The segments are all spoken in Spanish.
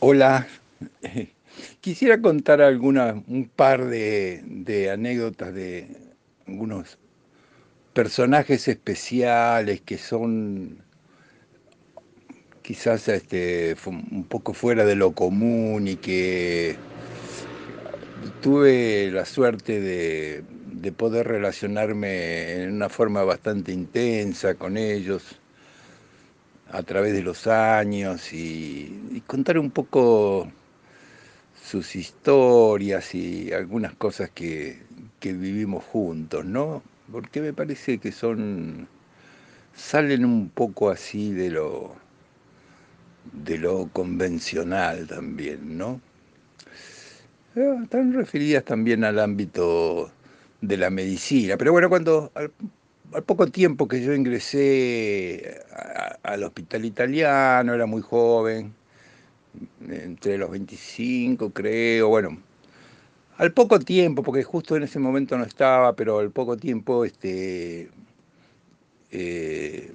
Hola, quisiera contar alguna, un par de, anécdotas de algunos personajes especiales que son quizás este, un poco fuera de lo común y que tuve la suerte de, de poder relacionarme en una forma bastante intensa con ellos a través de los años y, contar un poco sus historias y algunas cosas que, vivimos juntos, ¿no? Porque me parece que son, salen un poco así de lo, de lo convencional también, ¿no? Están referidas también al ámbito de la medicina. Pero bueno, cuando al poco tiempo que yo ingresé al hospital italiano, era muy joven, entre los 25 creo, bueno, al poco tiempo, porque justo en ese momento no estaba, pero al poco tiempo este, eh,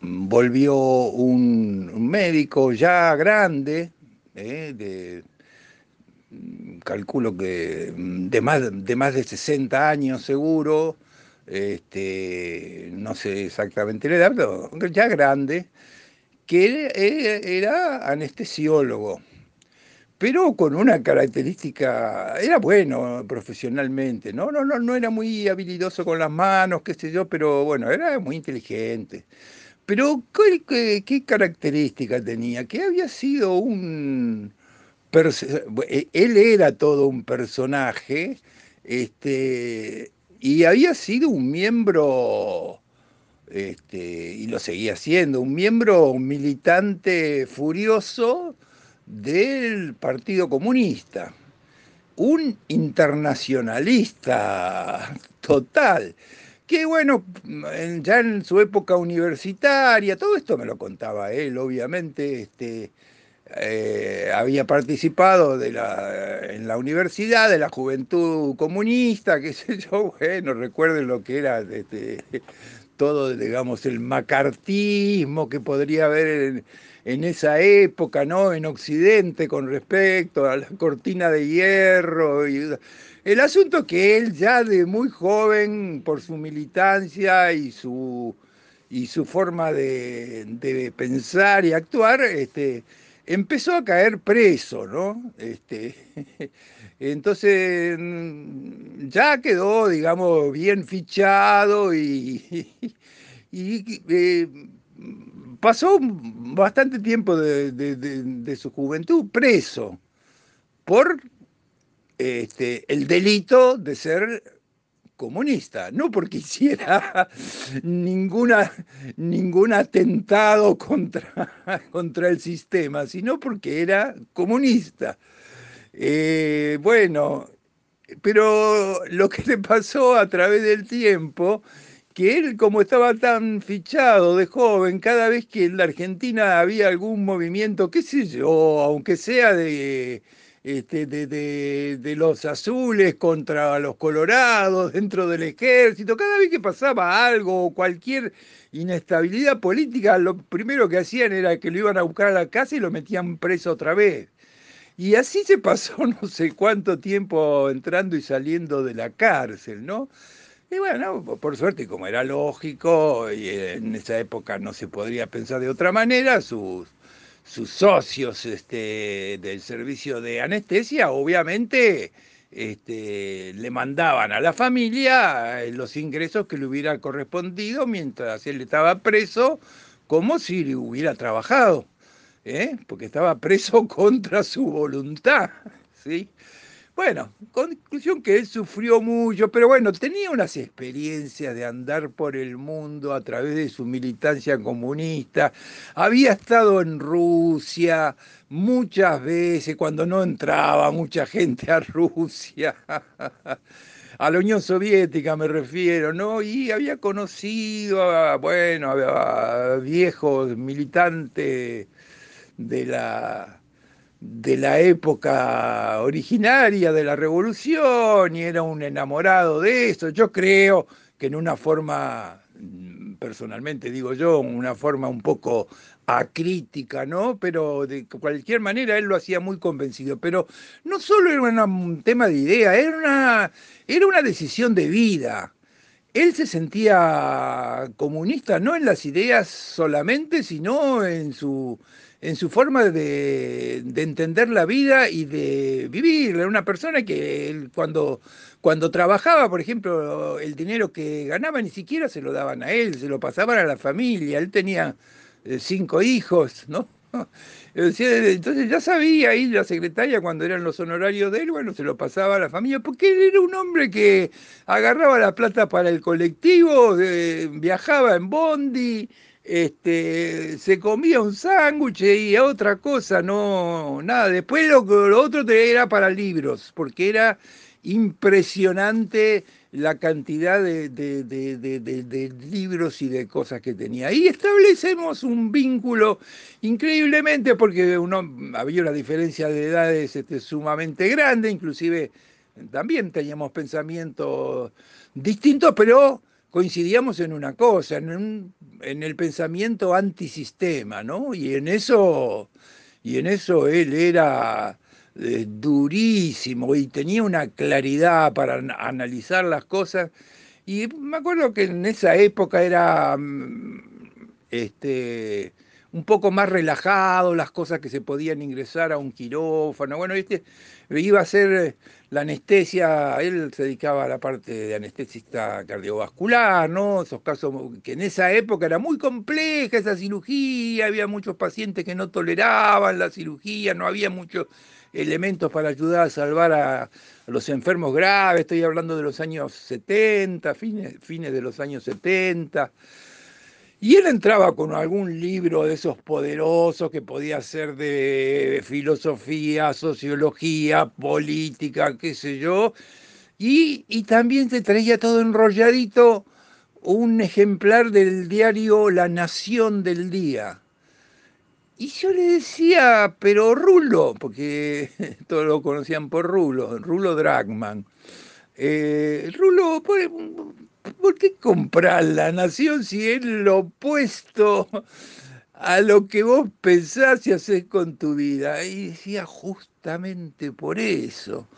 volvió un, médico ya grande, eh, de, calculo que de más, de más de 60 años seguro, este, no sé exactamente la edad, pero ya grande, que era anestesiólogo, pero con una característica, era bueno profesionalmente, ¿no? No, no, no era muy habilidoso con las manos, qué sé yo, pero bueno, era muy inteligente. Pero ¿qué, qué característica tenía? Que había sido un... Él era todo un personaje, este, y había sido un miembro, este, y lo seguía siendo, un miembro, militante furioso del Partido Comunista, un internacionalista total, que bueno, ya en su época universitaria, todo esto me lo contaba él, obviamente, este, eh, había participado en la universidad de la juventud comunista, qué sé yo, bueno, recuerden lo que era este, todo, digamos, el macartismo que podría haber en, esa época, ¿no? En Occidente con respecto a la cortina de hierro. Y, el asunto que él ya de muy joven, por su militancia y su, y su forma de, de pensar y actuar, este, empezó a caer preso, ¿no? Este, entonces mm, ya quedó, digamos, bien fichado y, eh, pasó bastante tiempo de, su juventud preso por este, el delito de ser comunista, no porque hiciera ninguna, ningún atentado contra, contra el sistema, sino porque era comunista. Eh, bueno, pero lo que le pasó a través del tiempo, que él como estaba tan fichado de joven, cada vez que en la Argentina había algún movimiento, qué sé yo, aunque sea de este, de, los azules contra los colorados dentro del ejército, cada vez que pasaba algo o cualquier inestabilidad política, lo primero que hacían era que lo iban a buscar a la casa y lo metían preso otra vez. Y así se pasó no sé cuánto tiempo entrando y saliendo de la cárcel, ¿no? Y bueno, por suerte, como era lógico, y en esa época no se podría pensar de otra manera, sus sus socios este, del servicio de anestesia, obviamente este, le mandaban a la familia eh, los ingresos que le hubiera correspondido mientras él estaba preso, como si hubiera trabajado, ¿eh? porque estaba preso contra su voluntad. ¿sí? Bueno, conclusión que él sufrió mucho, pero bueno, tenía unas experiencias de andar por el mundo a través de su militancia comunista. Había estado en Rusia muchas veces cuando no entraba mucha gente a Rusia. a la Unión Soviética me refiero, ¿no? Y había conocido a, bueno, viejos militantes de la de la época originaria de la revolución y era un enamorado de eso. Yo creo que en una forma, mm, personalmente digo yo, una forma un poco acrítica, ¿no? Pero de cualquier manera él lo hacía muy convencido. Pero no solo era un tema de idea, era una, era una decisión de vida. Él se sentía comunista no en las ideas solamente, sino en su, en su forma de, entender la vida y de vivir. Era una persona que cuando, cuando trabajaba, por ejemplo, el dinero que ganaba ni siquiera se lo daban a él, se lo pasaban a la familia. Él tenía eh, cinco hijos, ¿no? Entonces ya sabía ahí la secretaria cuando eran los honorarios de él, bueno, se lo pasaba a la familia, porque él era un hombre que agarraba la plata para el colectivo, viajaba en bondi, este, se comía un sándwich y otra cosa, no, nada. Después lo, otro era para libros, porque era impresionante la cantidad de, libros y de cosas que tenía. Y establecemos un vínculo increíblemente, porque uno, había una diferencia de edades este, sumamente grande, inclusive también teníamos pensamientos distintos, pero coincidíamos en una cosa, en, el pensamiento antisistema, ¿no? Y en eso, y en eso él era eh, durísimo y tenía una claridad para analizar las cosas. Y me acuerdo que en esa época era mm, este, un poco más relajado, las cosas que se podían ingresar a un quirófano. Bueno, este iba a ser la anestesia, él se dedicaba a la parte de anestesista cardiovascular, ¿no? Esos casos que en esa época era muy compleja esa cirugía, había muchos pacientes que no toleraban la cirugía, no había mucho elementos para ayudar a salvar a, los enfermos graves, estoy hablando de los años 70, fines, fines de los años 70. Y él entraba con algún libro de esos poderosos que podía ser de filosofía, sociología, política, qué sé yo, y, también te traía todo enrolladito un ejemplar del diario La Nación del Día. Y yo le decía, pero Rulo, porque todos lo conocían por Rulo, Rulo Dragman. Eh, Rulo, ¿por, qué comprar la nación si es lo opuesto a lo que vos pensás y haces con tu vida? Y decía, justamente por eso,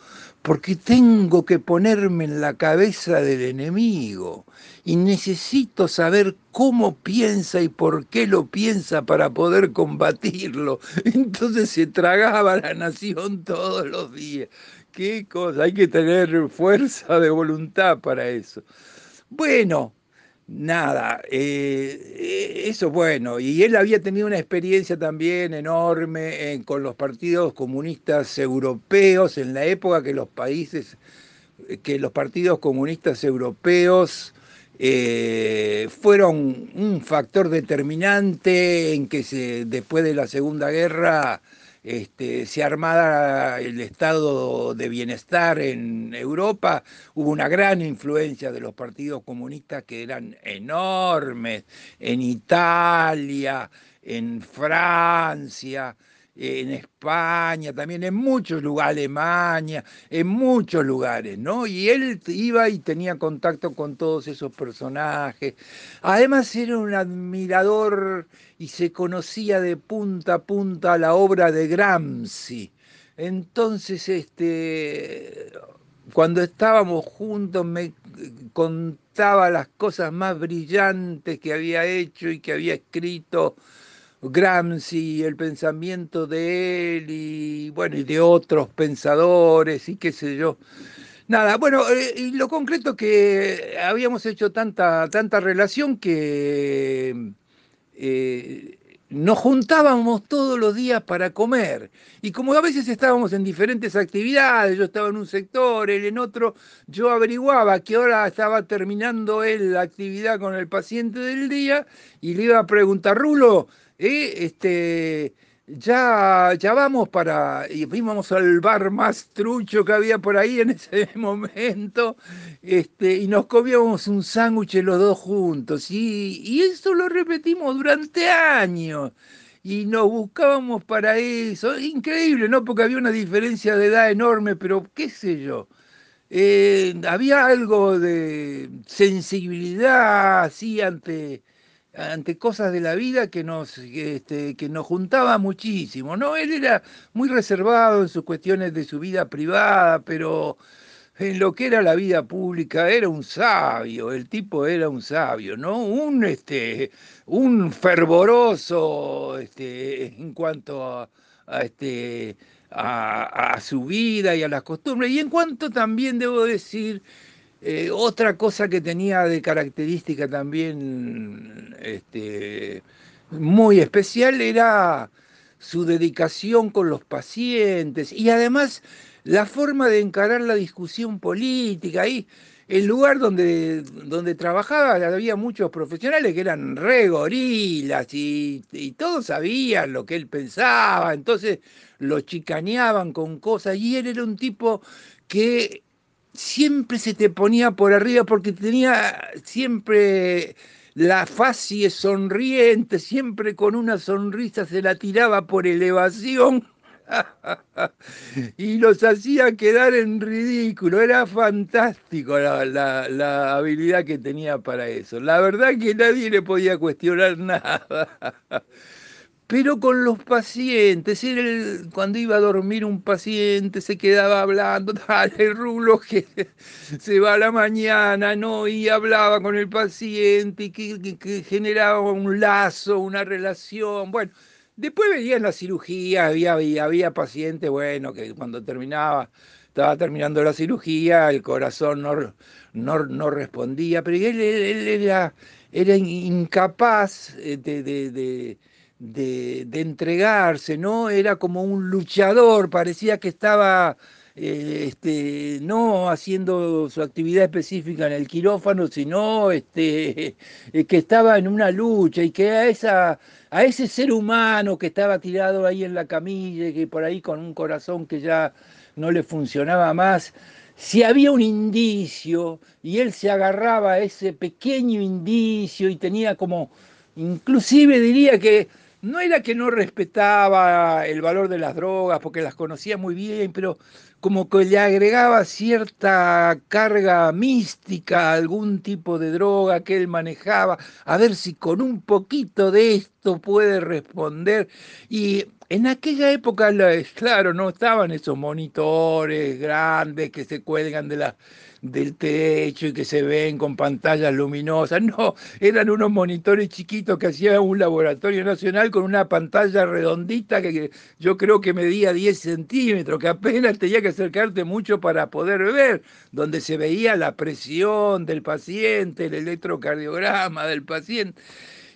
porque tengo que ponerme en la cabeza del enemigo y necesito saber cómo piensa y por qué lo piensa para poder combatirlo. Entonces se tragaba la nación todos los días. Qué cosa, hay que tener fuerza de voluntad para eso. Bueno, nada, eh, eso bueno, y él había tenido una experiencia también enorme con los partidos comunistas europeos en la época que los países, que los partidos comunistas europeos eh, fueron un factor determinante en que se, después de la Segunda Guerra este, se armara el estado de bienestar en Europa, hubo una gran influencia de los partidos comunistas que eran enormes en Italia, en Francia, en España, también en muchos lugares, Alemania, en muchos lugares, ¿no? Y él iba y tenía contacto con todos esos personajes. Además era un admirador y se conocía de punta a punta la obra de Gramsci. Entonces, este, cuando estábamos juntos me contaba las cosas más brillantes que había hecho y que había escrito Gramsci, el pensamiento de él y bueno, y de otros pensadores y qué sé yo. Nada, bueno, eh, y lo concreto que habíamos hecho tanta, tanta relación que eh, nos juntábamos todos los días para comer. Y como a veces estábamos en diferentes actividades, yo estaba en un sector, él en otro, yo averiguaba que hora estaba terminando él la actividad con el paciente del día y le iba a preguntar, Rulo, eh, este, ya, ya vamos para, y fuimos al bar más trucho que había por ahí en ese momento, este, y nos comíamos un sándwich los dos juntos, y, y eso lo repetimos durante años, y nos buscábamos para eso, increíble, ¿no? Porque había una diferencia de edad enorme, pero qué sé yo. Eh, había algo de sensibilidad así ante, ante cosas de la vida que nos, este, que nos juntaba muchísimo, ¿no? Él era muy reservado en sus cuestiones de su vida privada, pero en lo que era la vida pública era un sabio, el tipo era un sabio, ¿no? Un, este, un fervoroso este, en cuanto a, este, a, su vida y a las costumbres, y en cuanto también debo decir, eh, otra cosa que tenía de característica también este, muy especial era su dedicación con los pacientes y además la forma de encarar la discusión política. Ahí, el lugar donde, donde trabajaba había muchos profesionales que eran re gorilas y, y todos sabían lo que él pensaba, entonces lo chicaneaban con cosas y él era un tipo que siempre se te ponía por arriba porque tenía siempre la facie sonriente, siempre con una sonrisa se la tiraba por elevación y los hacía quedar en ridículo. Era fantástico la, la, habilidad que tenía para eso. La verdad que nadie le podía cuestionar nada. Pero con los pacientes, cuando iba a dormir un paciente se quedaba hablando, dale Rulo que se va a la mañana, ¿no? Y hablaba con el paciente y que generaba un lazo, una relación. Bueno, Después veía en la cirugía, había, había, pacientes, bueno, que cuando terminaba, estaba terminando la cirugía, el corazón no, no, respondía, pero él, era, era, incapaz eh, de, entregarse, ¿no? Era como un luchador, parecía que estaba eh, este, no haciendo su actividad específica en el quirófano, sino este, eh, que estaba en una lucha y que a, esa, a ese ser humano que estaba tirado ahí en la camilla que por ahí con un corazón que ya no le funcionaba más, si había un indicio y él se agarraba a ese pequeño indicio y tenía como, inclusive diría que no era que no respetaba el valor de las drogas, porque las conocía muy bien, pero como que le agregaba cierta carga mística a algún tipo de droga que él manejaba, a ver si con un poquito de esto puede responder. Y en aquella época, claro, no estaban esos monitores grandes que se cuelgan del techo y que se ven con pantallas luminosas. No, eran unos monitores chiquitos que hacía un laboratorio nacional con una pantalla redondita que yo creo que medía 10 centímetros, que apenas tenía que acercarte mucho para poder ver, donde se veía la presión del paciente, el electrocardiograma del paciente.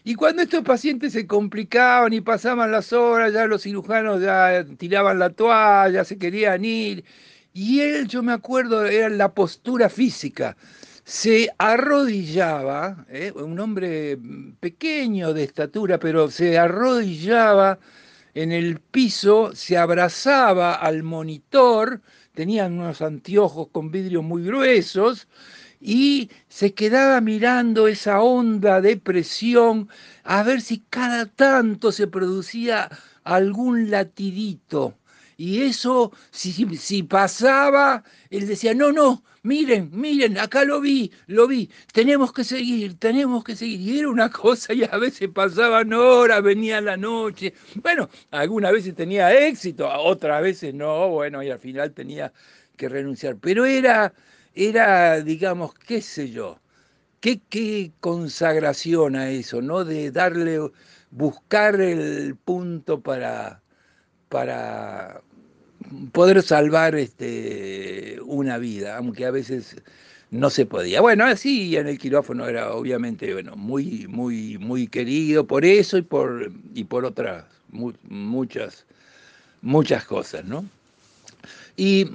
Y cuando estos pacientes se complicaban y pasaban las horas, ya los cirujanos ya tiraban la toalla, se querían ir. Y él, yo me acuerdo, era la postura física. Se arrodillaba, ¿eh? un hombre pequeño de estatura, pero se arrodillaba en el piso, se abrazaba al monitor, tenían unos anteojos con vidrio muy gruesos, y se quedaba mirando esa onda de presión a ver si cada tanto se producía algún latidito y eso, si, si pasaba, él decía, no, no, miren, miren, acá lo vi, lo vi, tenemos que seguir, tenemos que seguir. Y era una cosa y a veces pasaban horas, venía la noche. Bueno, algunas veces tenía éxito, otras veces no, bueno, y al final tenía que renunciar. Pero era, era digamos, qué sé yo, qué, qué consagración a eso, ¿no? De darle, buscar el punto para, para poder salvar este, una vida, aunque a veces no se podía. Bueno, así en el quirófano era obviamente bueno, muy, muy, muy querido por eso y por, y por otras muchas, muchas cosas, ¿no? Y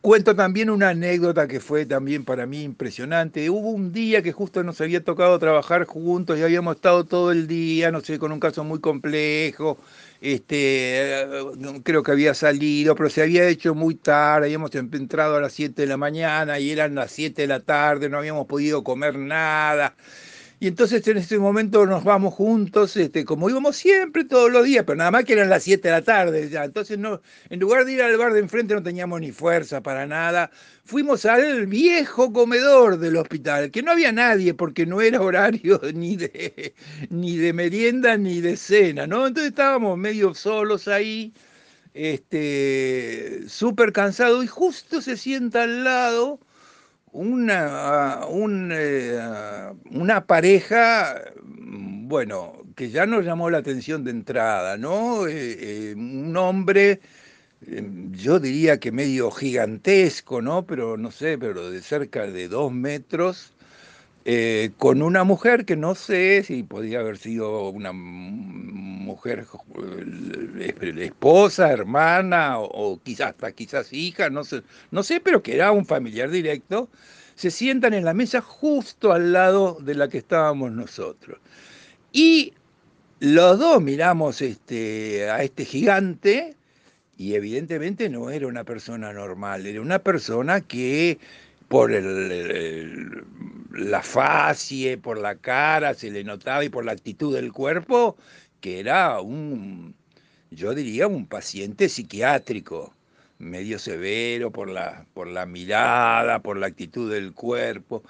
Cuento también una anécdota que fue también para mí impresionante. Hubo un día que justo nos había tocado trabajar juntos y habíamos estado todo el día, no sé, con un caso muy complejo. Este, eh, creo que había salido, pero se había hecho muy tarde, habíamos entrado a las 7 de la mañana y eran las 7 de la tarde, no habíamos podido comer nada. Y entonces en ese momento nos vamos juntos, este, como íbamos siempre, todos los días, pero nada más que eran las 7 de la tarde ya. Entonces no, en lugar de ir al bar de enfrente no teníamos ni fuerza para nada. Fuimos al viejo comedor del hospital, que no había nadie porque no era horario ni de, ni de merienda ni de cena, ¿no? Entonces estábamos medio solos ahí, este, súper cansados, y justo se sienta al lado una, eh, una pareja, bueno, que ya nos llamó la atención de entrada, ¿no? Eh, eh, un hombre, yo diría que medio gigantesco, ¿no? Pero no sé, pero de cerca de dos metros, eh, con una mujer que no sé si podía haber sido una mujer eh, esposa, hermana o, quizás hasta quizás hija, no sé, no sé, pero que era un familiar directo, se sientan en la mesa justo al lado de la que estábamos nosotros. Y los dos miramos este, a este gigante y evidentemente no era una persona normal, era una persona que por el, la facie, por la cara, se le notaba y por la actitud del cuerpo, que era un, yo diría, un paciente psiquiátrico, medio severo por la, por la mirada, por la actitud del cuerpo.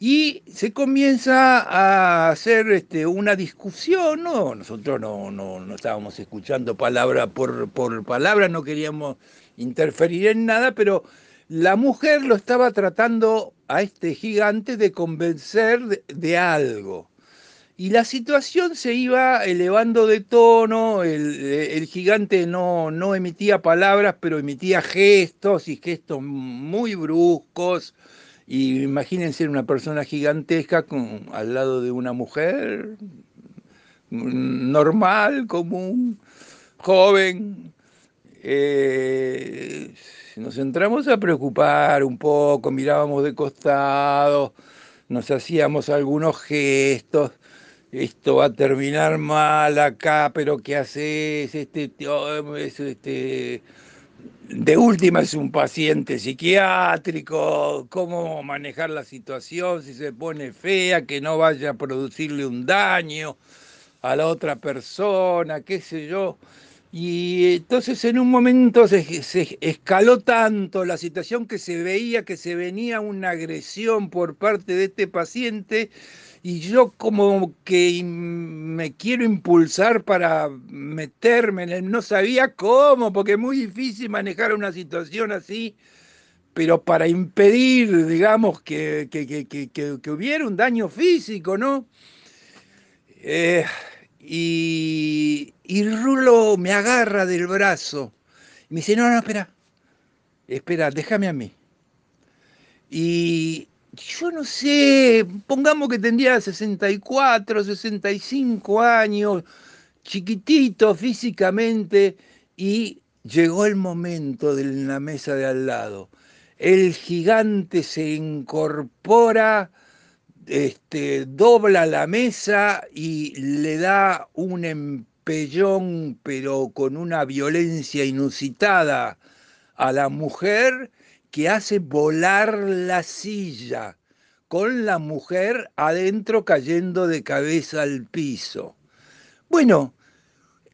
Y se comienza a hacer este, una discusión, ¿no? nosotros no, no, no estábamos escuchando palabra por, por palabra, no queríamos interferir en nada, pero la mujer lo estaba tratando a este gigante de convencer de, algo. Y la situación se iba elevando de tono, el, gigante no, no, emitía palabras, pero emitía gestos y gestos muy bruscos. Imagínense una persona gigantesca con, al lado de una mujer normal, común, joven. Eh, nos entramos a preocupar un poco, mirábamos de costado, nos hacíamos algunos gestos, esto va a terminar mal acá, pero ¿qué haces? Este, este, de última es un paciente psiquiátrico, cómo manejar la situación, si se pone fea, que no vaya a producirle un daño a la otra persona, qué sé yo. Y entonces en un momento se, escaló tanto la situación que se veía que se venía una agresión por parte de este paciente y yo como que me quiero impulsar para meterme en él, no sabía cómo, porque es muy difícil manejar una situación así, pero para impedir, digamos, que, que, hubiera un daño físico, ¿no? Eh, y, Rulo me agarra del brazo. Y me dice, no, no, espera, espera, déjame a mí. Y yo no sé, pongamos que tendría 64, 65 años, chiquitito físicamente, y llegó el momento de la mesa de al lado. El gigante se incorpora este, dobla la mesa y le da un empellón, pero con una violencia inusitada a la mujer que hace volar la silla, con la mujer adentro cayendo de cabeza al piso. Bueno,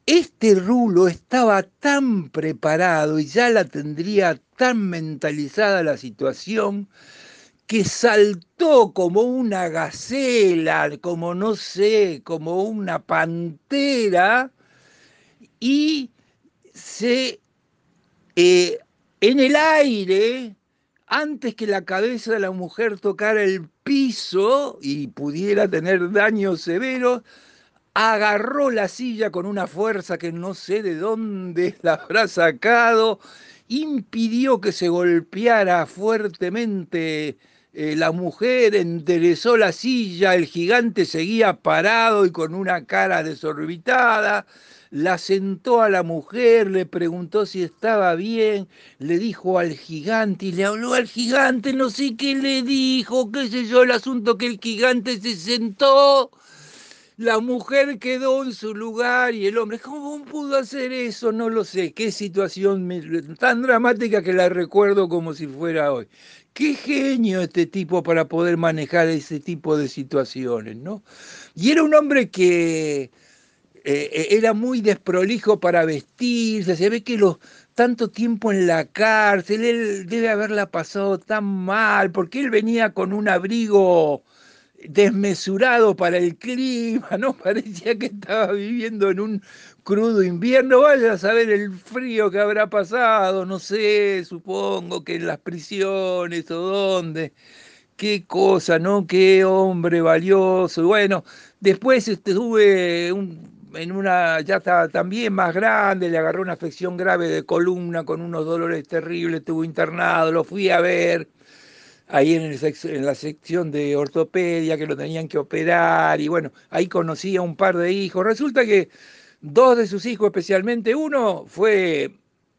este rulo estaba tan preparado y ya la tendría tan mentalizada la situación que saltó como una gacela, como no sé, como una pantera, y se eh, en el aire, antes que la cabeza de la mujer tocara el piso y pudiera tener daños severos, agarró la silla con una fuerza que no sé de dónde la habrá sacado, impidió que se golpeara fuertemente eh, la mujer enderezó la silla, el gigante seguía parado y con una cara desorbitada. La sentó a la mujer, le preguntó si estaba bien, le dijo al gigante y le habló al gigante, no sé qué le dijo, qué sé yo, el asunto que el gigante se sentó, la mujer quedó en su lugar y el hombre, ¿cómo pudo hacer eso? No lo sé, qué situación tan dramática que la recuerdo como si fuera hoy. Qué genio este tipo para poder manejar ese tipo de situaciones, ¿no? Y era un hombre que eh, era muy desprolijo para vestirse, se ve que los tanto tiempo en la cárcel, él debe haberla pasado tan mal, porque él venía con un abrigo desmesurado para el clima, ¿no? Parecía que estaba viviendo en un crudo invierno. Vaya a saber el frío que habrá pasado, no sé, supongo que en las prisiones o dónde. Qué cosa, ¿no? Qué hombre valioso. Y bueno, después estuve en una, ya estaba también más grande, le agarró una afección grave de columna con unos dolores terribles, estuvo internado, lo fui a ver ahí en, la sección de ortopedia que lo tenían que operar y bueno, ahí conocí a un par de hijos. Resulta que dos de sus hijos especialmente, uno fue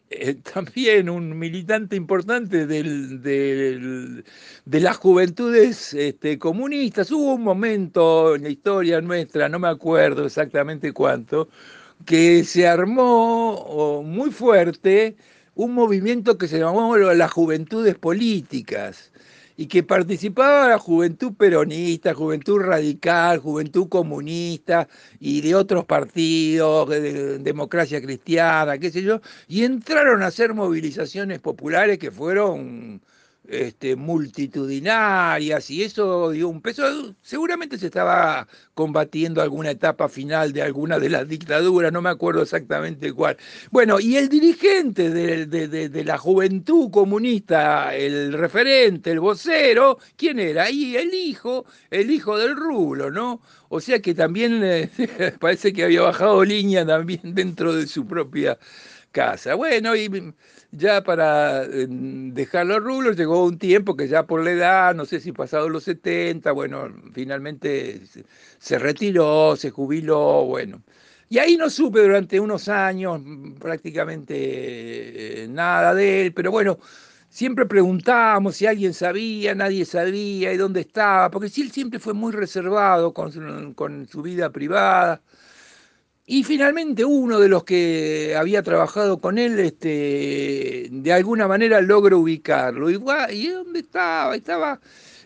eh, también un militante importante de las juventudes este, comunistas. Hubo un momento en la historia nuestra, no me acuerdo exactamente cuánto, que se armó muy fuerte un movimiento que se llamó las juventudes políticas y que participaba la juventud peronista, juventud radical, juventud comunista y de otros partidos, de democracia cristiana, qué sé yo, y entraron a hacer movilizaciones populares que fueron este, multitudinarias y eso dio un peso. Seguramente se estaba combatiendo alguna etapa final de alguna de las dictaduras, no me acuerdo exactamente cuál. Bueno, y el dirigente de, de, la juventud comunista, el referente, el vocero, ¿quién era? Y el hijo, el hijo del rulo, ¿no? O sea que también eh, parece que había bajado línea también dentro de su propia casa. Bueno, y ya para dejar los rublos llegó un tiempo que ya por la edad, no sé si pasado los 70, bueno, finalmente se retiró, se jubiló, bueno. Y ahí no supe durante unos años prácticamente eh, nada de él, pero bueno, siempre preguntábamos si alguien sabía, nadie sabía y dónde estaba, porque sí, él siempre fue muy reservado con con su vida privada. Y finalmente uno de los que había trabajado con él, este, de alguna manera logró ubicarlo. Y, ¿y dónde estaba? Estaba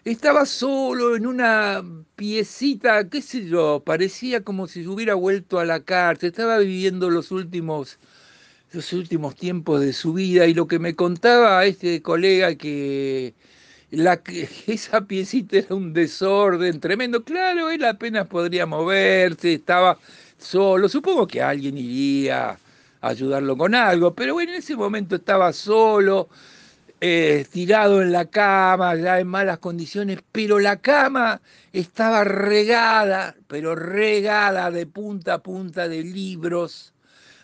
estaba solo en una piecita, qué sé yo, parecía como si hubiera vuelto a la cárcel, estaba viviendo los últimos, los últimos tiempos de su vida y lo que me contaba este colega que, la, esa piecita era un desorden tremendo, claro, él apenas podría moverse, estaba solo. Supongo que alguien iría a ayudarlo con algo, pero bueno, en ese momento estaba solo, eh, tirado en la cama, ya en malas condiciones, pero la cama estaba regada, pero regada de punta a punta de libros,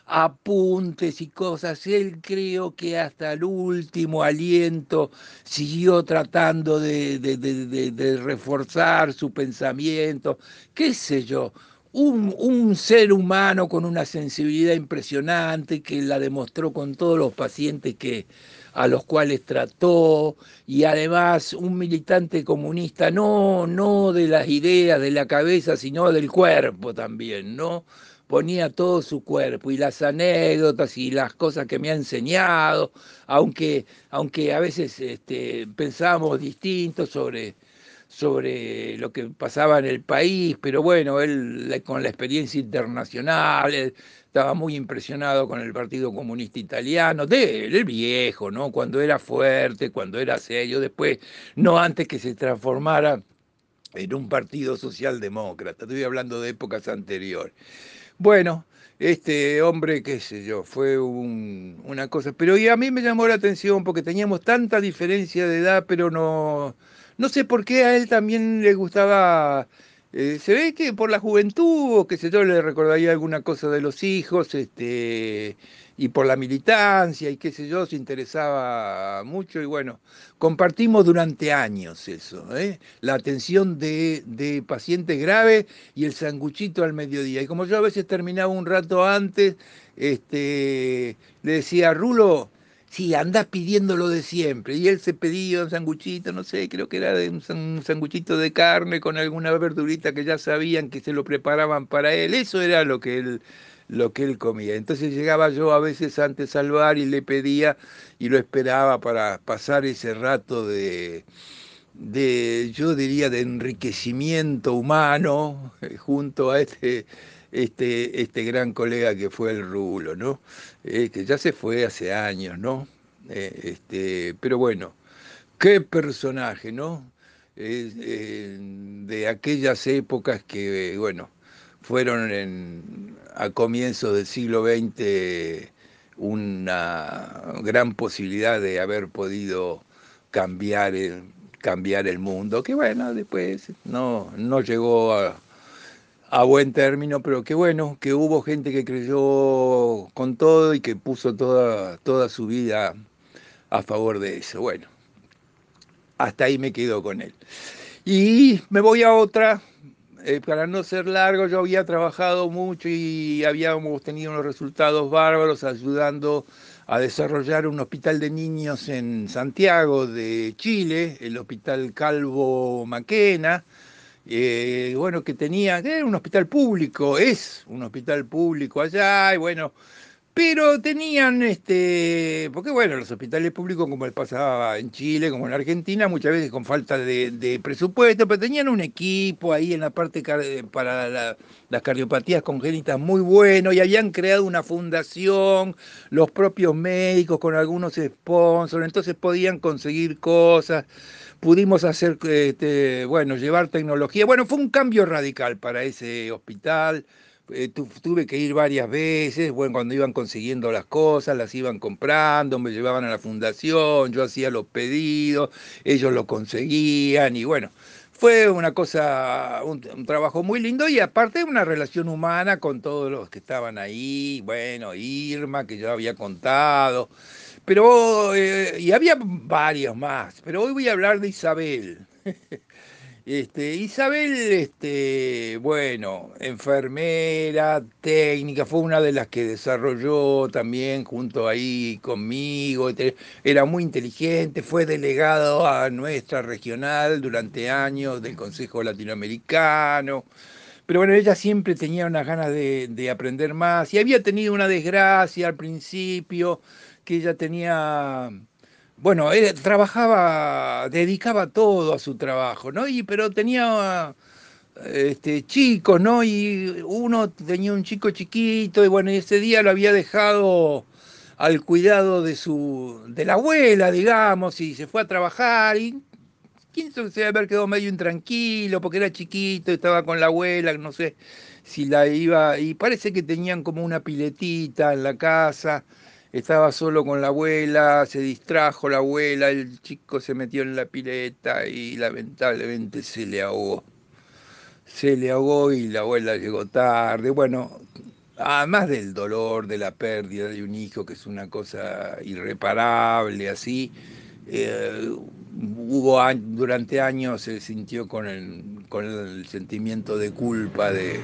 apuntes y cosas. Él creo que hasta el último aliento siguió tratando de, de reforzar su pensamiento, qué sé yo un, ser humano con una sensibilidad impresionante que la demostró con todos los pacientes que, a los cuales trató y además un militante comunista no, no de las ideas de la cabeza, sino del cuerpo también, ¿no? Ponía todo su cuerpo y las anécdotas y las cosas que me ha enseñado, aunque, aunque a veces este, pensábamos distintos sobre, sobre lo que pasaba en el país, pero bueno, él con la experiencia internacional, estaba muy impresionado con el Partido Comunista Italiano, de el viejo, ¿no? Cuando era fuerte, cuando era serio, después, no antes que se transformara en un partido socialdemócrata, estoy hablando de épocas anteriores. Bueno, este hombre, qué sé yo, fue una cosa, pero a mí me llamó la atención porque teníamos tanta diferencia de edad, pero no no sé por qué a él también le gustaba, eh, se ve que por la juventud, o qué sé yo, le recordaría alguna cosa de los hijos, este, y por la militancia, y qué sé yo, se interesaba mucho, y bueno, compartimos durante años eso, ¿eh? la atención de, pacientes graves y el sanguchito al mediodía. Y como yo a veces terminaba un rato antes, este, le decía, Rulo, Sí, andás pidiendo lo de siempre. Y él se pedía un sanguchito, no sé, creo que era de un, sanguchito de carne con alguna verdurita que ya sabían que se lo preparaban para él. Eso era lo que él, lo que él comía. Entonces llegaba yo a veces antes al bar y le pedía y lo esperaba para pasar ese rato de, de yo diría, de enriquecimiento humano eh, junto a este este, este gran colega que fue el Rulo, ¿no? Eh, que ya se fue hace años, ¿no? Eh, este, pero bueno, qué personaje, ¿no? Eh, de aquellas épocas que, bueno, fueron en, a comienzos del siglo XX una gran posibilidad de haber podido cambiar el, cambiar el mundo, que bueno, después no, no llegó a, a buen término, pero qué bueno, que hubo gente que creyó con todo y que puso toda, toda su vida a favor de eso. Bueno, hasta ahí me quedo con él. Y me voy a otra, eh, para no ser largo, yo había trabajado mucho y habíamos tenido unos resultados bárbaros ayudando a desarrollar un hospital de niños en Santiago de Chile, el Hospital Calvo Maquena, eh, bueno, que tenía, era un hospital público, es un hospital público allá, y bueno, pero tenían, este, porque bueno, los hospitales públicos, como les pasaba en Chile, como en Argentina, muchas veces con falta de, presupuesto, pero tenían un equipo ahí en la parte para las cardiopatías congénitas muy bueno y habían creado una fundación, los propios médicos con algunos sponsors, entonces podían conseguir cosas pudimos hacer, este, bueno, llevar tecnología. Bueno, fue un cambio radical para ese hospital. Eh, tuve que ir varias veces, bueno, cuando iban consiguiendo las cosas, las iban comprando, me llevaban a la fundación, yo hacía los pedidos, ellos lo conseguían y bueno, fue una cosa, un, un, trabajo muy lindo y aparte una relación humana con todos los que estaban ahí, bueno, Irma, que yo había contado, pero, eh, y había varios más, pero hoy voy a hablar de Isabel. Este, Isabel, este, bueno, enfermera, técnica, fue una de las que desarrolló también junto ahí conmigo, era muy inteligente, fue delegado a nuestra regional durante años del Consejo Latinoamericano, pero bueno, ella siempre tenía unas ganas de, de aprender más y había tenido una desgracia al principio, que ella tenía, bueno, trabajaba, dedicaba todo a su trabajo, ¿no? Y, pero tenía este, chicos, ¿no? Y uno tenía un chico chiquito y bueno, ese día lo había dejado al cuidado de su, de la abuela, digamos, y se fue a trabajar y quién se haber quedado medio intranquilo porque era chiquito, estaba con la abuela, no sé si la iba, y parece que tenían como una piletita en la casa, estaba solo con la abuela, se distrajo la abuela, el chico se metió en la pileta y lamentablemente se le ahogó. Se le ahogó y la abuela llegó tarde. Bueno, además del dolor, de la pérdida de un hijo, que es una cosa irreparable, así, eh, hubo durante años se sintió con con el sentimiento de culpa de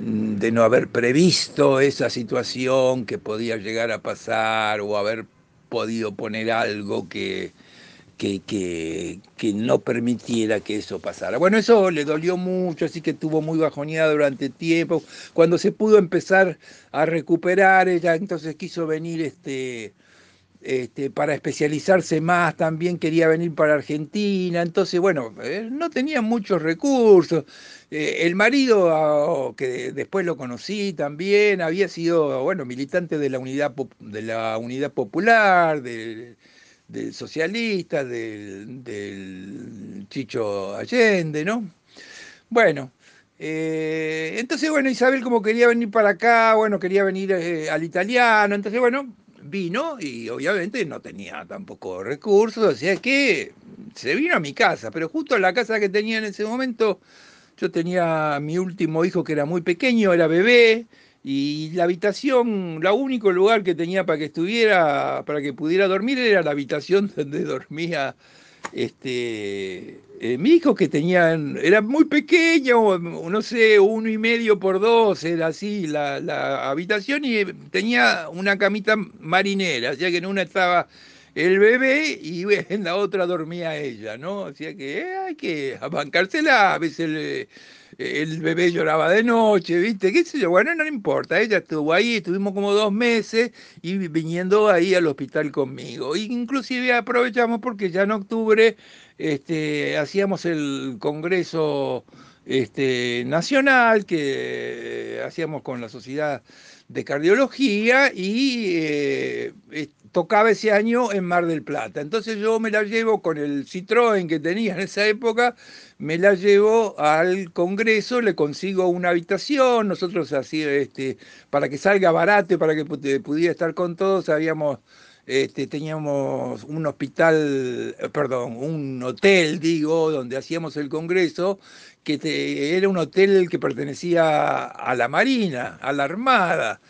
de no haber previsto esa situación que podía llegar a pasar o haber podido poner algo que, que, que, que, no permitiera que eso pasara. Bueno, eso le dolió mucho, así que estuvo muy bajoneada durante tiempo. Cuando se pudo empezar a recuperar, ella entonces quiso venir este, este, para especializarse más, también quería venir para Argentina, entonces, bueno, eh, no tenía muchos recursos. Eh, el marido, ah, que después lo conocí también, había sido, bueno, militante de la Unidad, de la unidad Popular, del, socialista, del, del, Chicho Allende, ¿no? Bueno, eh, entonces, bueno, Isabel como quería venir para acá, bueno, quería venir al italiano, entonces, bueno, vino y obviamente no tenía tampoco recursos, o sea que se vino a mi casa, pero justo en la casa que tenía en ese momento, yo tenía mi último hijo que era muy pequeño, era bebé, y la habitación, el único lugar que tenía para que estuviera, para que pudiera dormir, era la habitación donde dormía este, eh, mi hijo que tenían, era muy pequeño, no sé, uno y medio por dos, era así la, habitación y tenía una camita marinera, o sea que en una estaba el bebé y en la otra dormía ella, ¿no? O sea que hay que bancársela, a veces el, bebé lloraba de noche, ¿viste? ¿Qué sé yo? Bueno, no importa, ella estuvo ahí, estuvimos como dos meses y viniendo ahí al hospital conmigo. Inclusive aprovechamos porque ya en octubre este, hacíamos el congreso este, nacional que hacíamos con la Sociedad de Cardiología y eh, tocaba ese año en Mar del Plata. Entonces yo me la llevo con el Citroën que tenía en esa época, me la llevo al Congreso, le consigo una habitación, nosotros así, este, para que salga barato, para que pudiera estar con todos, habíamos este, teníamos un hospital, eh, perdón, un hotel, digo, donde hacíamos el congreso, que era un hotel que pertenecía a la Marina, a la Armada,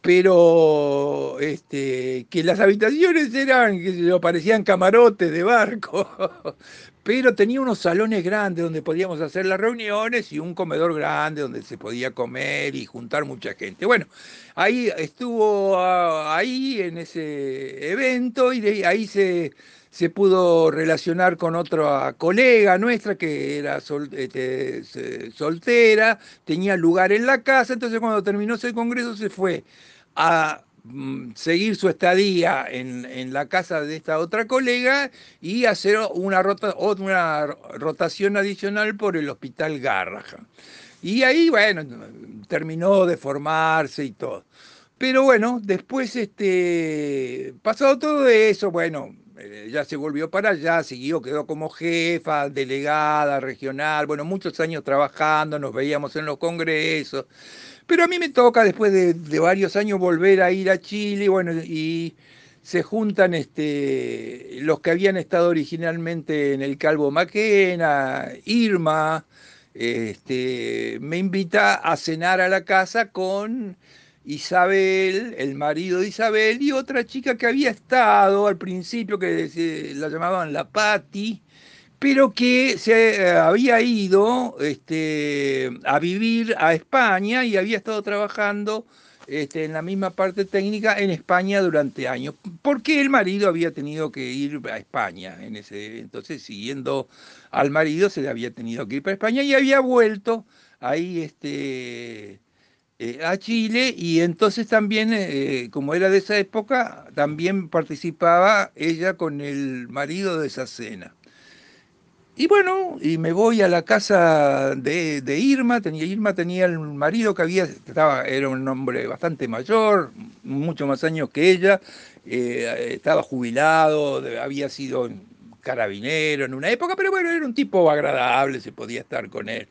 pero este, que las habitaciones eran, que parecían camarotes de barco, pero tenía unos salones grandes donde podíamos hacer las reuniones y un comedor grande donde se podía comer y juntar mucha gente. Bueno, ahí estuvo ah, ahí en ese evento y de ahí se, se pudo relacionar con otra colega nuestra que era este, soltera, tenía lugar en la casa, entonces cuando terminó ese congreso se fue a seguir su estadía en, la casa de esta otra colega y hacer una, una rotación adicional por el hospital Garrahan. Y ahí, bueno, terminó de formarse y todo. Pero bueno, después, este, pasado todo eso, bueno, ya se volvió para allá, siguió, quedó como jefa, delegada regional, bueno, muchos años trabajando, nos veíamos en los congresos. Pero a mí me toca después de, varios años volver a ir a Chile, bueno, y se juntan este, los que habían estado originalmente en el Calvo Maquena, Irma, este, me invita a cenar a la casa con Isabel, el marido de Isabel, y otra chica que había estado al principio, que la llamaban la Patti, pero que se eh, había ido este, a vivir a España y había estado trabajando este, en la misma parte técnica en España durante años, porque el marido había tenido que ir a España en ese entonces, siguiendo al marido se le había tenido que ir para España y había vuelto ahí este, a Chile y entonces también, eh, como era de esa época, también participaba ella con el marido de esa cena. Y bueno, y me voy a la casa de, Irma, tenía, Irma tenía el marido que había, estaba, era un hombre bastante mayor, mucho más años que ella, eh, estaba jubilado, había sido carabinero en una época, pero bueno, era un tipo agradable, se podía estar con él.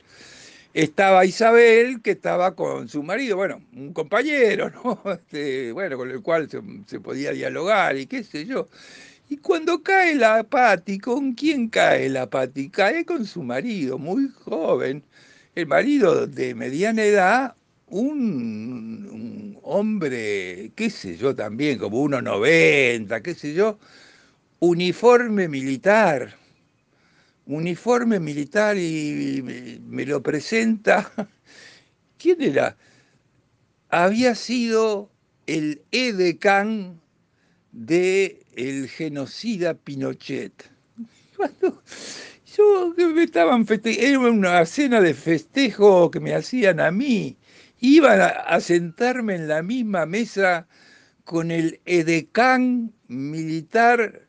Estaba Isabel, que estaba con su marido, bueno, un compañero, ¿no? Este, bueno, con el cual se, podía dialogar y qué sé yo. Y cuando cae la Patti, ¿con quién cae la Patti? Cae con su marido, muy joven. El marido de mediana edad, un, hombre, qué sé yo también, como 1,90, qué sé yo, uniforme militar. Uniforme militar y me, lo presenta. ¿Quién era? Había sido el edecán de el genocida Pinochet. Cuando yo me estaban era una cena de festejo que me hacían a mí. Iban a, sentarme en la misma mesa con el edecán militar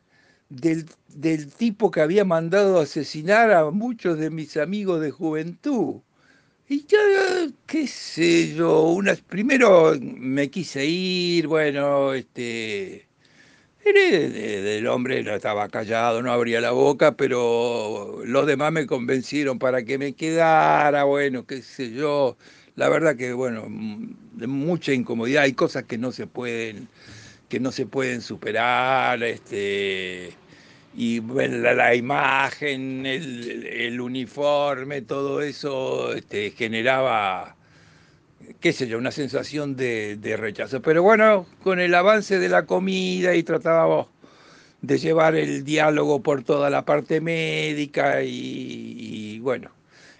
del, del, tipo que había mandado asesinar a muchos de mis amigos de juventud. Y yo, qué sé yo, unas, primero me quise ir, bueno, este, el hombre estaba callado, no abría la boca, pero los demás me convencieron para que me quedara, bueno, qué sé yo. La verdad que, bueno, de mucha incomodidad, hay cosas que no se pueden, que no se pueden superar, este, y la, imagen, el, uniforme, todo eso este, generaba qué sé yo, una sensación de, rechazo. Pero bueno, con el avance de la comida y tratábamos de llevar el diálogo por toda la parte médica y, bueno,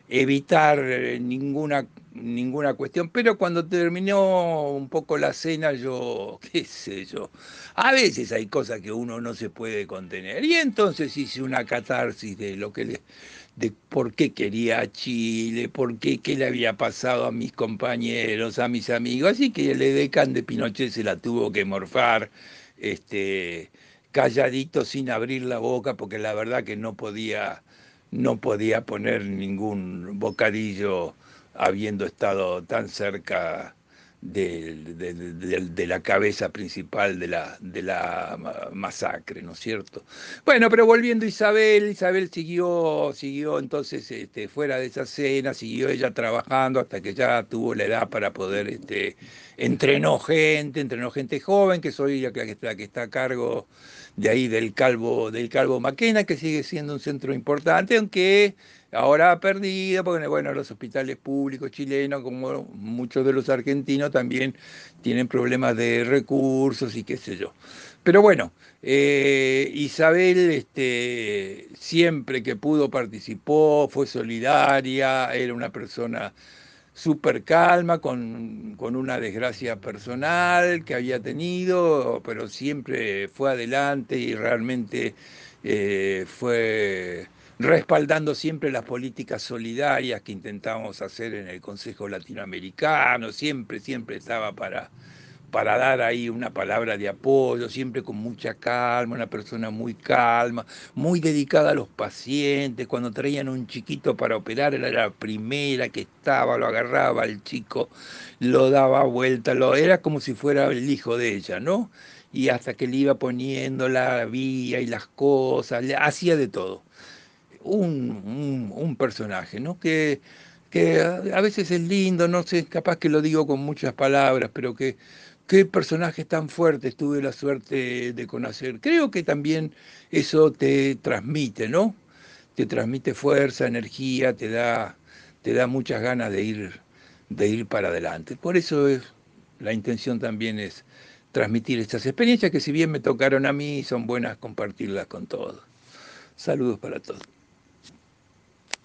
evitar eh, ninguna, ninguna cuestión. Pero cuando terminó un poco la cena, yo, qué sé yo, a veces hay cosas que uno no se puede contener. Y entonces hice una catarsis de lo que le, de por qué quería a Chile, por qué, qué le había pasado a mis compañeros, a mis amigos. Así que el edecán de Pinochet se la tuvo que morfar. Este, calladito sin abrir la boca porque la verdad que no podía, no podía poner ningún bocadillo habiendo estado tan cerca de, la cabeza principal de la, de la masacre, ¿no es cierto? Bueno, pero volviendo a Isabel, Isabel siguió, siguió entonces este, fuera de esa cena, siguió ella trabajando hasta que ya tuvo la edad para poder, este, entrenó gente, entrenó gente joven, que soy la que, la que está a cargo de ahí del Calvo, del Calvo Maquena, que sigue siendo un centro importante, aunque ahora ha perdido, porque bueno, los hospitales públicos chilenos, como muchos de los argentinos, también tienen problemas de recursos y qué sé yo. Pero bueno, eh, Isabel este, siempre que pudo participó, fue solidaria, era una persona súper calma, con, con, una desgracia personal que había tenido, pero siempre fue adelante y realmente eh, fue respaldando siempre las políticas solidarias que intentábamos hacer en el Consejo Latinoamericano, siempre, siempre estaba para, para dar ahí una palabra de apoyo, siempre con mucha calma, una persona muy calma, muy dedicada a los pacientes. Cuando traían un chiquito para operar, era la primera que estaba, lo agarraba el chico, lo daba vuelta, lo, era como si fuera el hijo de ella, ¿no? Y hasta que le iba poniendo la vía y las cosas, hacía de todo. Un, un, personaje, ¿no? Que, que a veces es lindo, no sé, capaz que lo digo con muchas palabras, pero que qué personajes tan fuertes tuve la suerte de conocer. Creo que también eso te transmite, ¿no? Te transmite fuerza, energía, te da, te da muchas ganas de ir, de ir para adelante. Por eso es, la intención también es transmitir estas experiencias que si bien me tocaron a mí, son buenas compartirlas con todos. Saludos para todos.